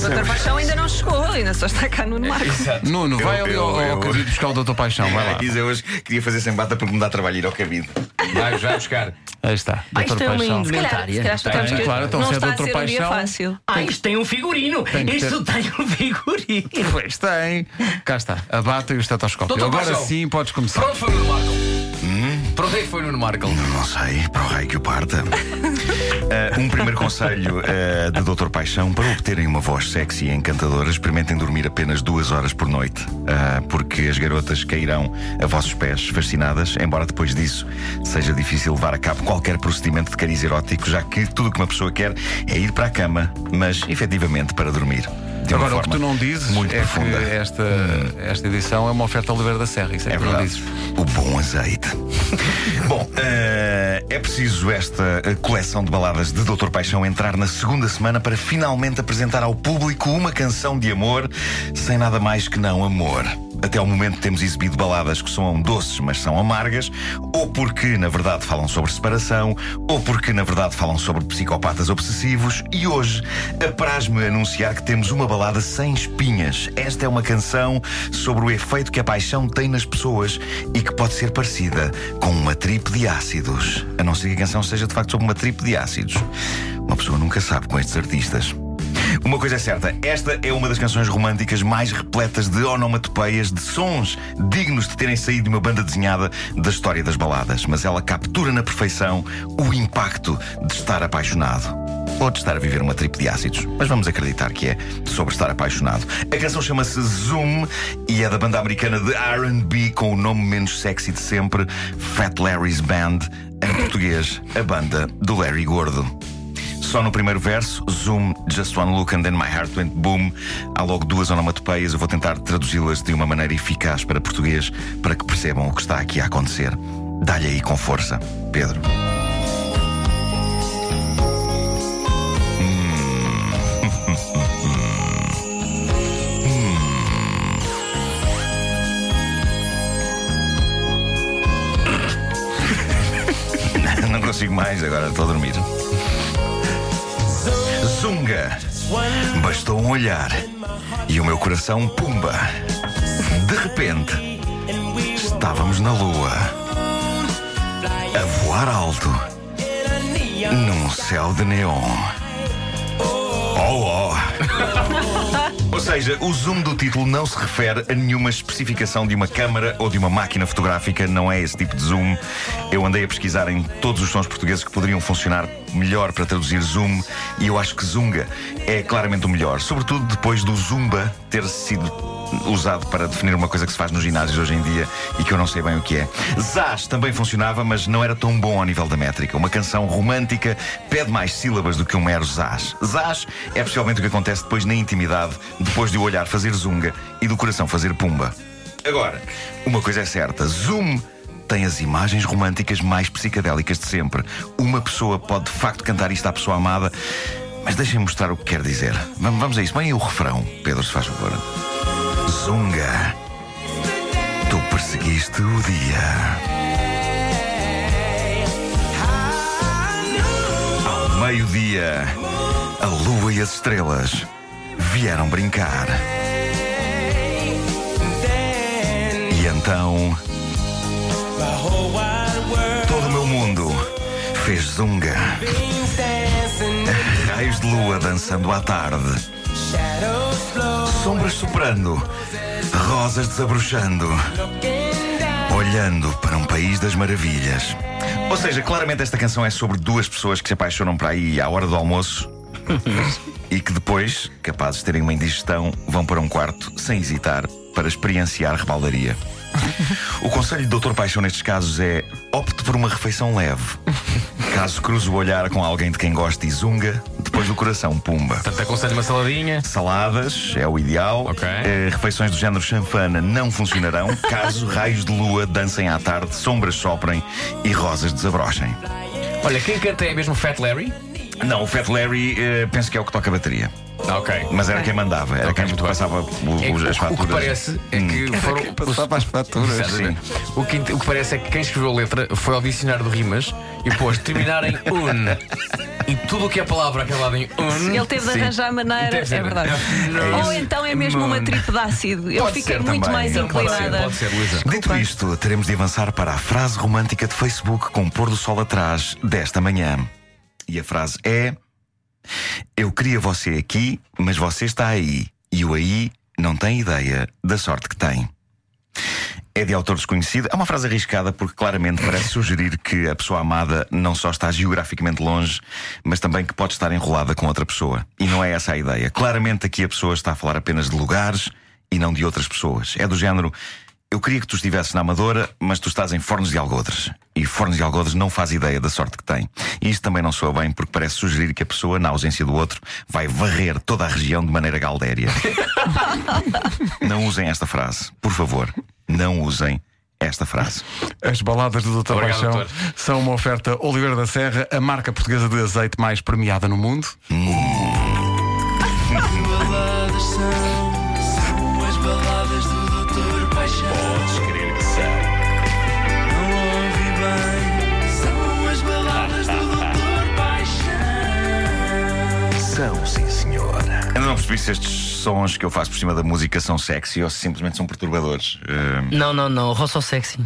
Doutor Paixão ainda não chegou, ainda só está cá no Marco. Exato. Nuno, vai Eu- ali eu- ao, ao eu- cabide buscar o Doutor Paixão, vai lá. Diz eu hoje queria fazer sem bata porque me dá trabalho ir ao cabide. Vai, já buscar. Aí está, Ah, Doutor isto é uma Paixão. Se calhar, se indumentária. calhar claro, então não se é Doutor um Paixão- fácil. Ah, isto tem um figurino. Tem Isto tem um figurino. Pois tem. Cá está, a bata e o estetoscópio. Doutor Agora Paixão. sim podes começar. Pronto foi o Nuno Marco. Para onde é que foi Nuno Marco? Não sei, para o raio que o parta. Ah, um primeiro conselho ah, de Doutor Paixão para obterem uma voz sexy e encantadora, experimentem dormir apenas duas horas por noite, Ah, porque as garotas cairão a vossos pés fascinadas, embora depois disso seja difícil levar a cabo qualquer procedimento de cariz erótico, já que tudo o que uma pessoa quer é ir para a cama, mas efetivamente para dormir. Agora, o que tu não dizes muito é profunda. que esta, esta edição é uma oferta ao Oliveira da Serra. Isso é, É que tu não verdade. dizes. O bom azeite. bom, eh, é preciso esta eh, coleção de baladas de Doutor Paixão entrar na segunda semana para finalmente apresentar ao público uma canção de amor sem nada mais que não amor. Até ao momento temos exibido baladas que soam doces, mas são amargas, ou porque na verdade falam sobre separação, ou porque na verdade falam sobre psicopatas obsessivos, e hoje apraz-me anunciar que temos uma balada sem espinhas. Esta é uma canção sobre o efeito que a paixão tem nas pessoas e que pode ser parecida com uma tripe de ácidos. A não ser que a canção seja de facto sobre uma tripe de ácidos. Uma pessoa nunca sabe com estes artistas. Uma coisa é certa, esta é uma das canções românticas mais repletas de onomatopeias, de sons dignos de terem saído de uma banda desenhada da história das baladas, mas ela captura na perfeição o impacto de estar apaixonado. Ou de estar a viver uma tripe de ácidos. Mas vamos acreditar que é sobre estar apaixonado. A canção chama-se Zoom e é da banda americana de RB com o nome menos sexy de sempre, Fat Larry's Band, em português, a banda do Larry Gordo. Só no primeiro verso, Zoom, Just One Look and Then My Heart Went Boom. Há logo duas onomatopeias. Eu vou tentar traduzi-las de uma maneira eficaz para português para que percebam o que está aqui a acontecer. Dá-lhe aí com força, Pedro. Mais, agora estou a dormir. Zunga. Bastou um olhar e o meu coração pumba. De repente, estávamos na lua, a voar alto, num céu de neon. Oh, oh. Ou seja, o zoom do título não se refere a nenhuma especificação de uma câmara ou de uma máquina fotográfica, não é esse tipo de zoom. Eu andei a pesquisar em todos os sons portugueses que poderiam funcionar melhor para traduzir zoom e eu acho que zunga é claramente o melhor, sobretudo depois do zumba ter sido usado para definir uma coisa que se faz nos ginásios hoje em dia e que eu não sei bem o que é. Zaz também funcionava, mas não era tão bom ao nível da métrica. Uma canção romântica pede mais sílabas do que um mero zaz. Zaz é possivelmente o que acontece depois na intimidade, depois de o olhar fazer zunga e do coração fazer pumba. Agora, uma coisa é certa: zoom tem as imagens românticas mais psicadélicas de sempre. Uma pessoa pode de facto cantar isto à pessoa amada, mas deixem-me mostrar o que quer dizer. Vamos a isso. Aí o refrão, Pedro, se faz favor. Zunga, tu perseguiste o dia. Ao meio-dia, a lua e as estrelas vieram brincar. E então. Todo o meu mundo fez zunga. Raios de lua dançando à tarde. Sombras soprando. Rosas desabrochando. Olhando para um país das maravilhas. Ou seja, claramente esta canção é sobre duas pessoas que se apaixonam para aí à hora do almoço e que depois, capazes de terem uma indigestão, vão para um quarto sem hesitar para experienciar rebaldaria. O conselho do Dr. Paixão nestes casos é opte por uma refeição leve. Caso cruze o olhar com alguém de quem goste e zunga, depois do coração, pumba. Portanto, aconselho uma saladinha. Saladas é o ideal. Ok. Eh, refeições do género chanfana não funcionarão caso raios de lua dancem à tarde, sombras soprem e rosas desabrochem. Olha, quem canta é mesmo Fat Larry? Não, o Fat Larry eh, penso que é o que toca a bateria. Ok. Mas era quem mandava, era Ok, quem muito bem. passava o- É que os- as o, o faturas. que parece é que foram. Passar para as faturas. Exatamente. O que, o que parece é que quem escreveu a letra foi ao dicionário de rimas e depois terminar em un. E tudo o que é palavra acabada em un. Ele teve de Sim. arranjar maneira, Deve ser. é verdade. Não. Ou então é mesmo uma tripe de ácido. Eu Pode fiquei ser muito também. mais Não, Pode ser, inclinada. pode ser, Luísa. Dito isto, teremos de avançar para a frase romântica de Facebook com o pôr do sol atrás desta manhã. E a frase é: Eu queria você aqui, mas você está aí. E o aí não tem ideia da sorte que tem. É de autor desconhecido. É uma frase arriscada porque claramente parece sugerir que a pessoa amada não só está geograficamente longe, mas também que pode estar enrolada com outra pessoa. E não é essa a ideia. Claramente aqui a pessoa está a falar apenas de lugares e não de outras pessoas. É do género. Eu queria que tu estivesses na Amadora, mas tu estás em Fornos de Algodres. E Fornos de Algodres não faz ideia da sorte que tem. E isto também não soa bem, porque parece sugerir que a pessoa, na ausência do outro, vai varrer toda a região de maneira galdéria. não usem esta frase. Por favor, não usem esta frase. As baladas do Dr. Obrigado, Paixão doutor. são uma oferta Oliveira da Serra, a marca portuguesa de azeite mais premiada no mundo. baladas são, são as baladas do Doutor Paixão. Podes crer que são. Não ouvi bem, são as baladas do Doutor Paixão. São, sim, senhor. Eu não percebi se estes sons que eu faço por cima da música são sexy ou se simplesmente são perturbadores. Eh, Não, não, não. Rosso sexy.